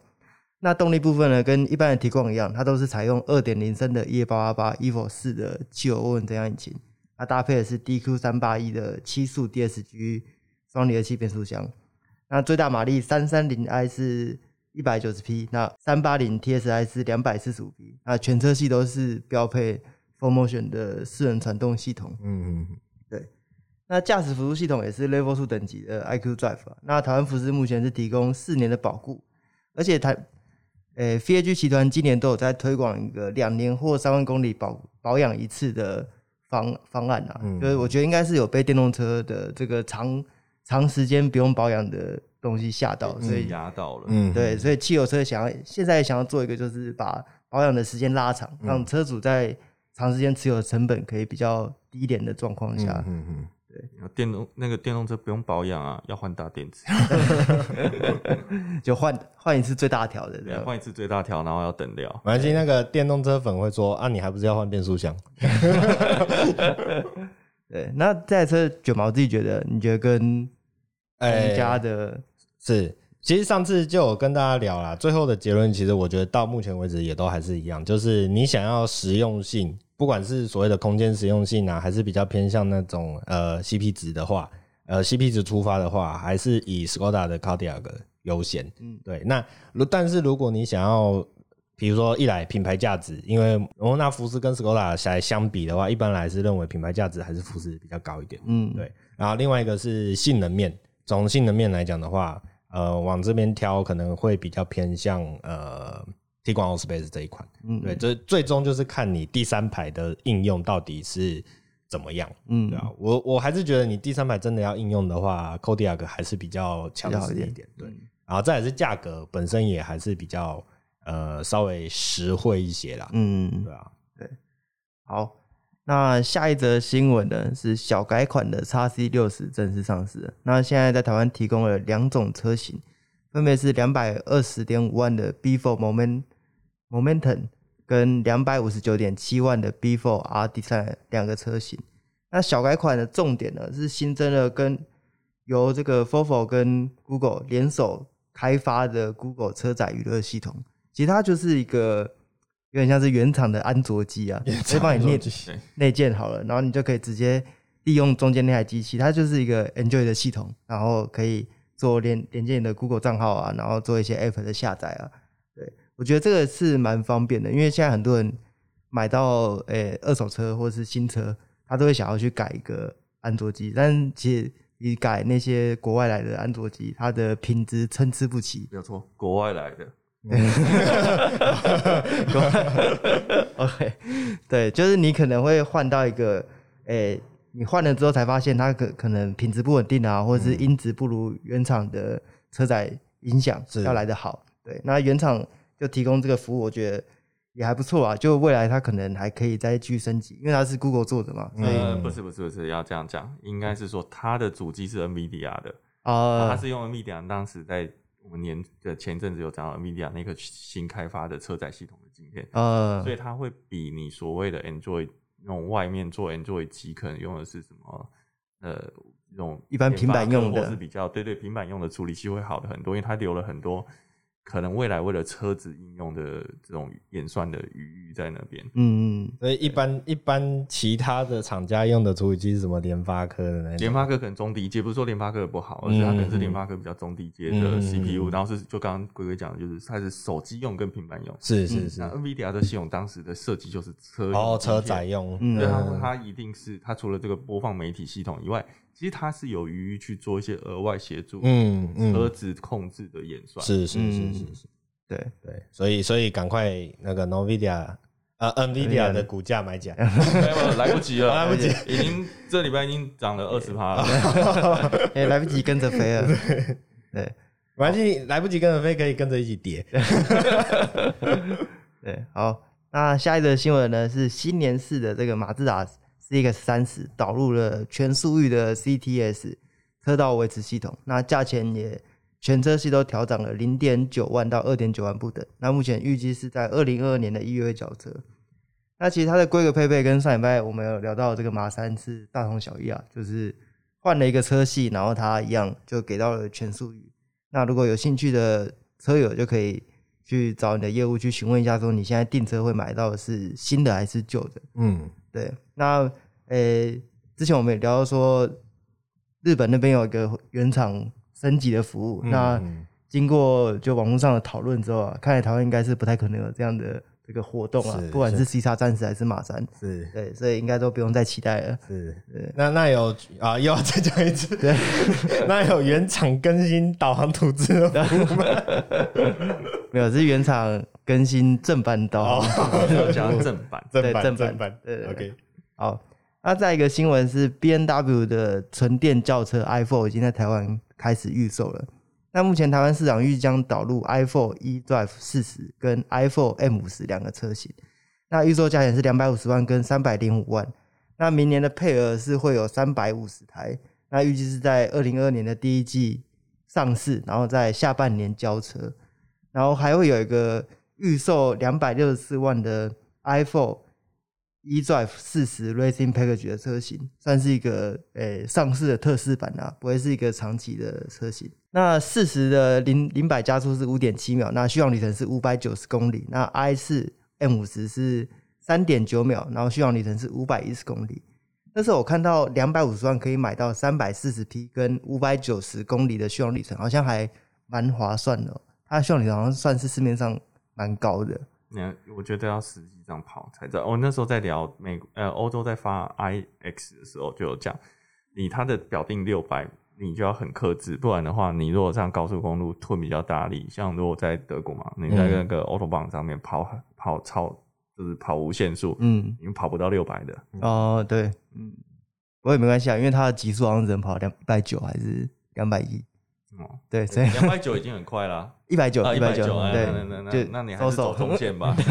那动力部分呢，跟一般的 Tiguan 一样，它都是采用二点零升的 EA888 Evo 四的汽油涡轮增压引擎。它搭配的是 DQ 三八一的七速 DSG 双离合器变速箱，那最大马力三三零 i 是一百九十匹，那三八零 TSI 是两百四十五匹，那全车系都是标配 f o r m o t i o n 的四轮传动系统。嗯嗯，对。那驾驶辅助系统也是 Level 2等级的 iQ Drive。那台湾福斯目前是提供四年的保固，而且台诶 VAG 集团今年都有在推广一个两年或三万公里保保养一次的。方方案啊，就是我觉得应该是有被电动车的这个长长时间不用保养的东西吓到，所以压到了。嗯，对，所以汽油车想要现在想要做一个，就是把保养的时间拉长，让车主在长时间持有的成本可以比较低一点的状况下。嗯嗯。对，电动那个电动车不用保养啊，要换大电池，就换换一次最大条的，对，换一次最大条，然后要等料。反正那个电动车粉会说啊，你还不是要换变速箱？对，那这台车卷毛自己觉得，你觉得跟人家的、欸、是？其实上次就有跟大家聊啦，最后的结论其实我觉得到目前为止也都还是一样，就是你想要实用性，不管是所谓的空间实用性啊，还是比较偏向那种呃 CP 值的话，呃 CP 值出发的话，还是以 Skoda 的 Kodiaq 优先。嗯，对。那如但是如果你想要，比如说一来品牌价值，因为我拿福斯跟 Skoda 来相比的话，一般来是认为品牌价值还是福斯比较高一点。嗯，对。然后另外一个是性能面，从性能面来讲的话。呃，往这边挑可能会比较偏向呃，Tiguan Allspace 这一款，嗯，对，这最终就是看你第三排的应用到底是怎么样，嗯，对啊，我我还是觉得你第三排真的要应用的话，Kodiak 还是比较强势一点，对，然后再来是价格本身也还是比较呃稍微实惠一些啦，嗯，对啊，对，好。那下一则新闻呢，是小改款的 XC 六十正式上市。那现在在台湾提供了两种车型，分别是两百二十点五万的 B4 Moment Momentum 跟两百五十九点七万的 B4 R Design 两个车型。那小改款的重点呢，是新增了跟由这个 Folvo 跟 Google 联手开发的 Google 车载娱乐系统，其实它就是一个。有点像是原厂的安卓机啊，直接帮你内内建好了，然后你就可以直接利用中间那台机器，它就是一个 Android 的系统，然后可以做连连接你的 Google 账号啊，然后做一些 App 的下载啊。对，我觉得这个是蛮方便的，因为现在很多人买到诶、欸、二手车或者是新车，他都会想要去改一个安卓机，但其实你改那些国外来的安卓机，它的品质参差不齐。没有错，国外来的。OK，对，就是你可能会换到一个，诶、欸，你换了之后才发现它可可能品质不稳定啊，或者是音质不如原厂的车载音响要来的好。对，那原厂就提供这个服务，我觉得也还不错啊。就未来它可能还可以再继续升级，因为它是 Google 做的嘛。所以、嗯、不是不是不是要这样讲，应该是说它的主机是 NVIDIA 的啊，它是用 NVIDIA 当时在。我们年的前阵子有讲到 NVIDIA 那个新开发的车载系统的晶片，呃，所以它会比你所谓的 Android 那种外面做 Android 机可能用的是什么呃，这种一般平板用的，或是比较对对平板用的处理器会好的很多，因为它留了很多。可能未来为了车子应用的这种演算的余裕在那边，嗯嗯，所以一般一般其他的厂家用的处理器是什么联发科的呢？联发科可能中低阶，不是说联发科不好，而是它可能是联发科比较中低阶的 CPU，、嗯、然后是就刚刚龟龟讲的，就是它是手机用跟平板用，是是是。那 NVIDIA 的系统当时的设计就是车哦车载用，所以它它一定是它除了这个播放媒体系统以外。其实它是有余裕去做一些额外协助，嗯嗯，车子控制的演算，是是是是是，对。对，所以所以赶快那个 NVIDIA 啊 NVIDIA 的股价买起来，来不及了，来不及，已经这礼拜已经涨了二十趴了，哎，来不及跟着飞了，对，没关系，来不及跟着飞，可以跟着一起跌，对，好，那下一则新闻呢是新年式的这个马自达。CX 三十导入了全速域的 CTS 车道维持系统，那价钱也全车系都调涨了零点九万到二点九万不等。那目前预计是在二零二二年的一月交车。那其实它的规格配备跟上礼拜我们有聊到这个马三是大同小异啊，就是换了一个车系，然后它一样就给到了全速域。那如果有兴趣的车友就可以去找你的业务去询问一下，说你现在订车会买到的是新的还是旧的？嗯，对，那。诶、欸，之前我们也聊到说，日本那边有一个原厂升级的服务。嗯、那经过就网络上的讨论之后啊，看来台湾应该是不太可能有这样的这个活动啊，不管是 C 叉战士还是马三，是对，所以应该都不用再期待了。是，那那有啊，又要再讲一次，对，那有原厂更新导航图资的服务吗？没有，是原厂更新正版导航，讲正版，正版，正版，对，，OK，好。那再一个新闻是 B N W 的纯电轿车 i4 已经在台湾开始预售了。那目前台湾市场预将导入 i4 eDrive 四十跟 i4 M 五十两个车型。那预售价钱是两百五十万跟三百零五万。那明年的配额是会有三百五十台。那预计是在二零二二年的第一季上市，然后在下半年交车。然后还会有一个预售两百六十四万的 iPhone eDrive 四十 Racing Package 的车型，算是一个诶、上市的特试版啊，不会是一个长期的车型。那四十的零零百加速是五点七秒，那续航里程是五百九十公里。那 i 四 M 五十是三点九秒，然后续航里程是五百一十公里。那时候我看到两百五十万可以买到三百四十匹跟五百九十公里的续航里程，好像还蛮划算的。它续航里程好像算是市面上蛮高的。你看，我觉得要实际上跑才知道。我那时候在聊美呃欧洲在发 iX 的时候就有讲，你它的表定六百，你就要很克制，不然的话，你如果上高速公路吞比较大力，像如果在德国嘛，你在那个 Autobahn 上面跑跑超就是跑无限速，嗯，你跑不到六百的。哦，对，嗯，我也没关系啊，因为它的极速好像只能跑两百九还是两百一。哦，对，所以两百九已经很快了，一百九，一百九，对，那那那那你还是走中线吧。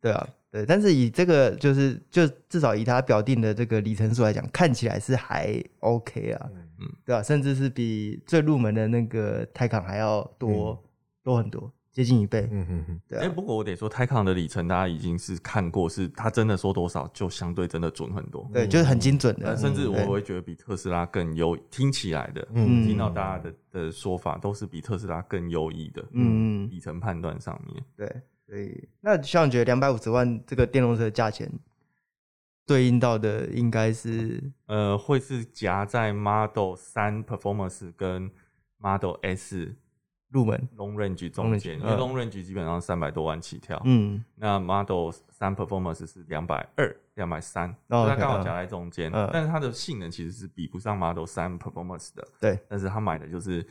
对啊，对，但是以这个就是就至少以他表定的这个里程数来讲，看起来是还 OK 啊，嗯，对啊，甚至是比最入门的那个 Taycan 还要多多很多。接近一倍，嗯嗯嗯，对、啊。哎、欸，不过我得说，Taycan 的里程大家已经是看过，是它真的说多少就相对真的准很多，对，就是很精准的，甚至我会觉得比特斯拉更优，听起来的，嗯，听到大家的的说法都是比特斯拉更优异的，嗯，里程判断上面，对，所以那像你觉得两百五十万这个电动车的价钱对应到的应该是，呃，会是夹在 Model 三 Performance 跟 Model S。入门 long range 中间，因为 long range 基本上三百多万起跳。嗯，那 Model 三 Performance 是两百二、两百三，它刚好夹在中间。但是它的性能其实是比不上 Model 三 Performance 的。对，但是他买的就是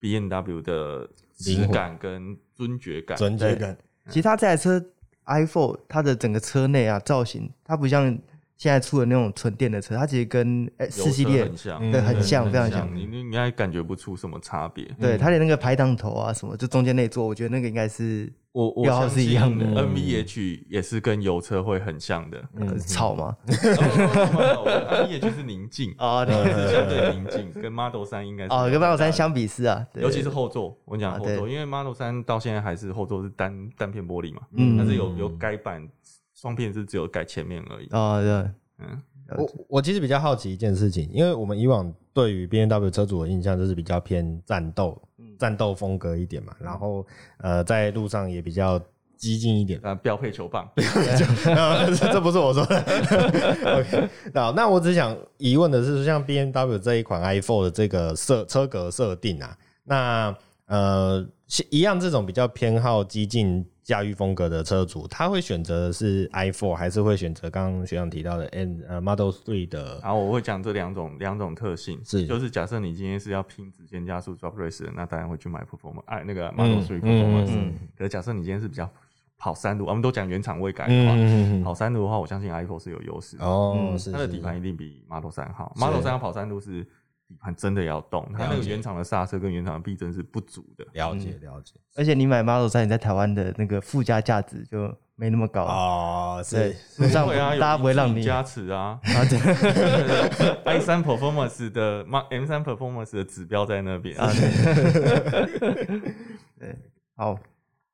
BMW 的质感跟尊爵感。尊爵感。其实它这台车 iPhone 它的整个车内啊造型，它不像。现在出的那种纯电的车，它其实跟四系列很像，对，很像，非常像。你你应该感觉不出什么差别。对，它的那个排档头啊什么，就中间那座，我觉得那个应该是我我相信是一样的。NVH 也是跟油车会很像的，吵吗？NVH 是宁静啊，对，相对宁静，跟 Model 三应该是哦，跟 Model 三相比是啊，尤其是后座。我讲后座，因为 Model 三到现在还是后座是单单片玻璃嘛，嗯，但是有有改版。双片是只有改前面而已。啊，对，嗯，我我其实比较好奇一件事情，因为我们以往对于 BMW 车主的印象就是比较偏战斗，战斗风格一点嘛，然后呃，在路上也比较激进一点，啊，标配球棒，这不是我说的。OK，那那我只想疑问的是，像 BMW 这一款 iPhone 的这个设车格设定啊，那呃，一样这种比较偏好激进。驾驭风格的车主，他会选择的是 i4，还是会选择刚刚学长提到的 N 呃 Model 3的？然后我会讲这两种两种特性，是就是假设你今天是要拼直线加速 drop race 的，那当然会去买 performance，哎那个 Model 3 performance。嗯嗯、可是假设你今天是比较跑山路，我们都讲原厂未改的话，跑山路的话，我相信 i4 是有优势的哦，它的底盘一定比 Model 3好。Model 3要跑山路是。底盘真的要动，它那个原厂的刹车跟原厂的避震是不足的。了解了解，而且你买 Model 三你在台湾的那个附加价值就没那么高哦。对，上大家不会让你加持啊。啊，对 i 三 Performance 的 M 三 Performance 的指标在那边啊。对，好，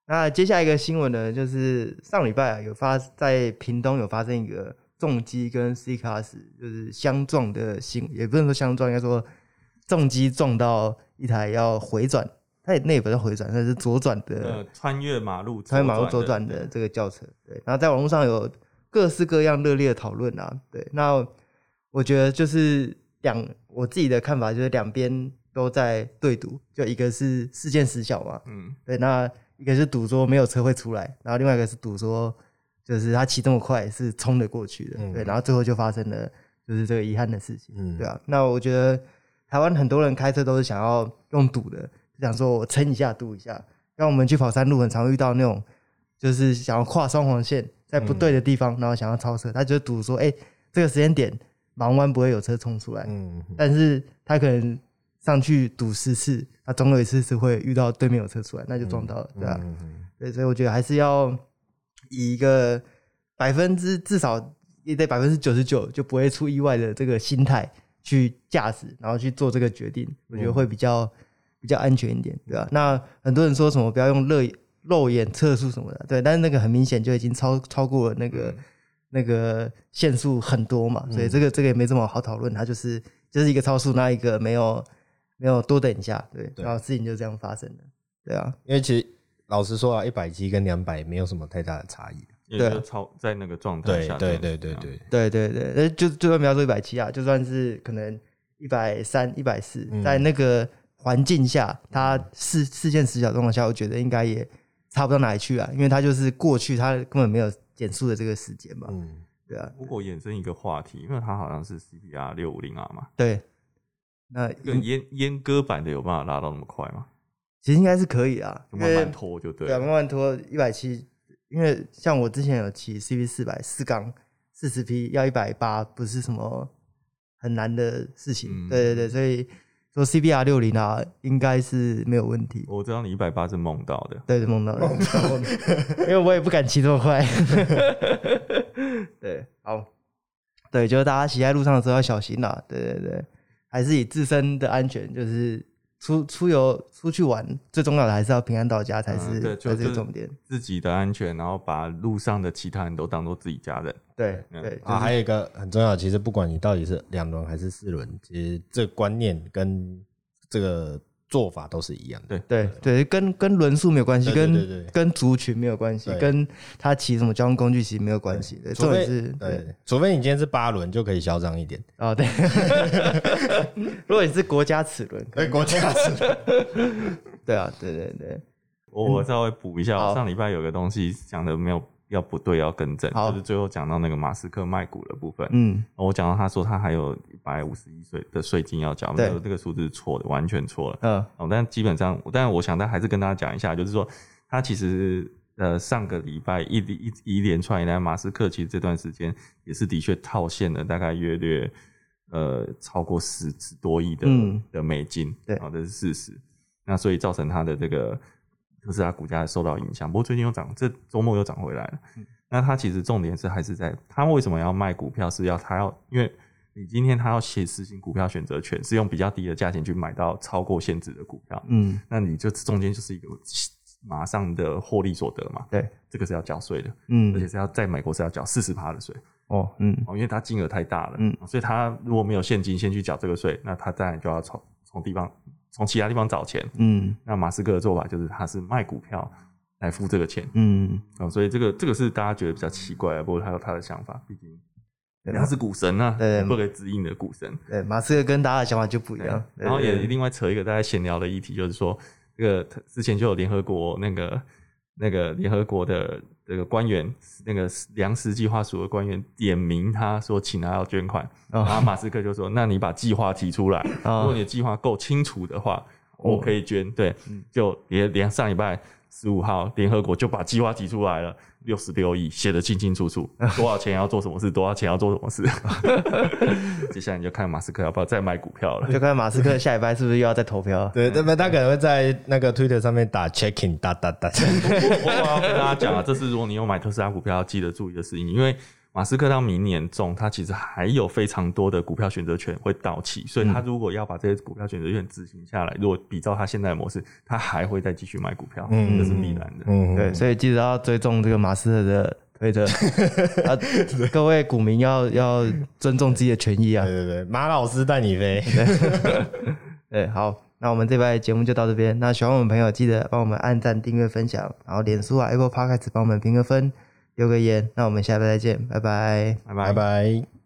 那接下来一个新闻呢，就是上礼拜啊，有发在屏东有发生一个。重机跟 C Class 就是相撞的新，也不能说相撞，应该说重机撞到一台要回转，它也那也不是回转，它是左转的、呃，穿越马路，穿越马路左转的这个轿车。对，然后在网络上有各式各样热烈的讨论啊。对，那我觉得就是两，我自己的看法就是两边都在对赌，就一个是事件时小嘛，嗯，对，那一个是赌说没有车会出来，然后另外一个是赌说。就是他骑这么快是冲得过去的，嗯、对，然后最后就发生了就是这个遗憾的事情，嗯、对啊。那我觉得台湾很多人开车都是想要用赌的，想说我撑一下赌一下。让我们去跑山路，很常遇到那种就是想要跨双黄线，在不对的地方，然后想要超车，他就赌说，哎，这个时间点盲弯不会有车冲出来。嗯，但是他可能上去赌十次，他总有一次是会遇到对面有车出来，那就撞到了，对吧？对，所以我觉得还是要以一个百分之至少也得百分之九十九就不会出意外的这个心态去驾驶，然后去做这个决定，我觉得会比较比较安全一点，对吧？那很多人说什么不要用热。肉眼测速什么的，对，但是那个很明显就已经超超过了那个、嗯、那个限速很多嘛，所以这个这个也没这么好讨论，它就是就是一个超速，那一个没有没有多等一下，对，对然后事情就这样发生了，对啊，因为其实老实说啊，一百七跟两百没有什么太大的差异。对，超在那个状态下。对对对对对对对对，就就算描述一百七啊，就算是可能一百三、一百四，在那个环境下，它视视线死角状况下，我觉得应该也差不到哪里去啊，因为它就是过去它根本没有减速的这个时间嘛。嗯，对啊。如果延伸一个话题，因为它好像是 CPR 六五零 R 嘛。对。那阉阉割版的有办法拉到那么快吗？其实应该是可以啊，慢慢拖就对。对，慢慢拖一百七，因为像我之前有骑 CB 四百四缸四十匹要一百八，不是什么很难的事情。嗯、对对对，所以。说 CBR 六零啊，应该是没有问题。我知道你一百八是梦到的，对，梦到的，因为我也不敢骑这么快。对，好，对，就是大家骑在路上的时候要小心啦。对对对，还是以自身的安全，就是出出游出去玩，最重要的还是要平安到家才是，才是这个重点。自己的安全，然后把路上的其他人都当做自己家人。对对，还有一个很重要，其实不管你到底是两轮还是四轮，其实这观念跟这个做法都是一样的。对对对，跟跟轮数没有关系，跟跟族群没有关系，跟他骑什么交通工具其实没有关系。对，除非是对，除非你今天是八轮就可以嚣张一点哦。对，如果你是国家齿轮，对国家齿轮，对啊，对对对。我稍微补一下，上礼拜有个东西讲的没有。要不对，要更正，就是最后讲到那个马斯克卖股的部分。嗯，我讲到他说他还有一百五十一税的税金要缴，没有这个数字是错的，完全错了。嗯，哦，但基本上，但我想，但还是跟大家讲一下，就是说他其实呃上个礼拜一一一连串以来，马斯克其实这段时间也是的确套现了大概约略呃超过十十多亿的、嗯、的美金，对，啊，这是事实。那所以造成他的这个。特斯拉股价受到影响，不过最近又涨，这周末又涨回来了。嗯、那它其实重点是还是在它为什么要卖股票？是要它要，因为你今天它要写实行股票选择权，是用比较低的价钱去买到超过限制的股票。嗯，那你就中间就是一个马上的获利所得嘛。对，这个是要缴税的。嗯，而且是要在美国是要缴四十趴的税。哦，嗯，哦，因为它金额太大了。嗯，所以他如果没有现金先去缴这个税，那他当然就要从从地方。从其他地方找钱，嗯，那马斯克的做法就是他是卖股票来付这个钱，嗯，哦，所以这个这个是大家觉得比较奇怪的，不过他有他的想法，毕竟他是股神啊，对，不可以指引的股神，对，马斯克跟大家的想法就不一样，然后也另外扯一个大家闲聊的议题，就是说这个之前就有联合国那个那个联合国的。这个官员，那个粮食计划署的官员点名，他说请他要捐款，哦、然后马斯克就说：“那你把计划提出来，哦、如果你的计划够清楚的话，哦、我可以捐。”对，嗯、就连连上礼拜十五号，联合国就把计划提出来了。六十六亿写得清清楚楚，多少钱要做什么事，多少钱要做什么事。接下来你就看马斯克要不要再买股票了，就看马斯克下一拜是不是又要再投票。对，那么他可能会在那个 Twitter 上面打 checking 哒哒哒。我要跟大家讲啊，这是如果你有买特斯拉股票要记得注意的事情，因为。马斯克到明年中，他其实还有非常多的股票选择权会到期，所以他如果要把这些股票选择权执行下来，如果比照他现在的模式，他还会再继续买股票，嗯，这是必然的。嗯，对，所以记得要追踪这个马斯克的推特，啊，各位股民要要尊重自己的权益啊。对对对，马老师带你飞。对，好，那我们这边节目就到这边。那喜欢我们朋友记得帮我们按赞、订阅、分享，然后脸书啊、Apple Podcast 帮我们评个分。留个言，那我们下次再见，拜拜，拜拜拜。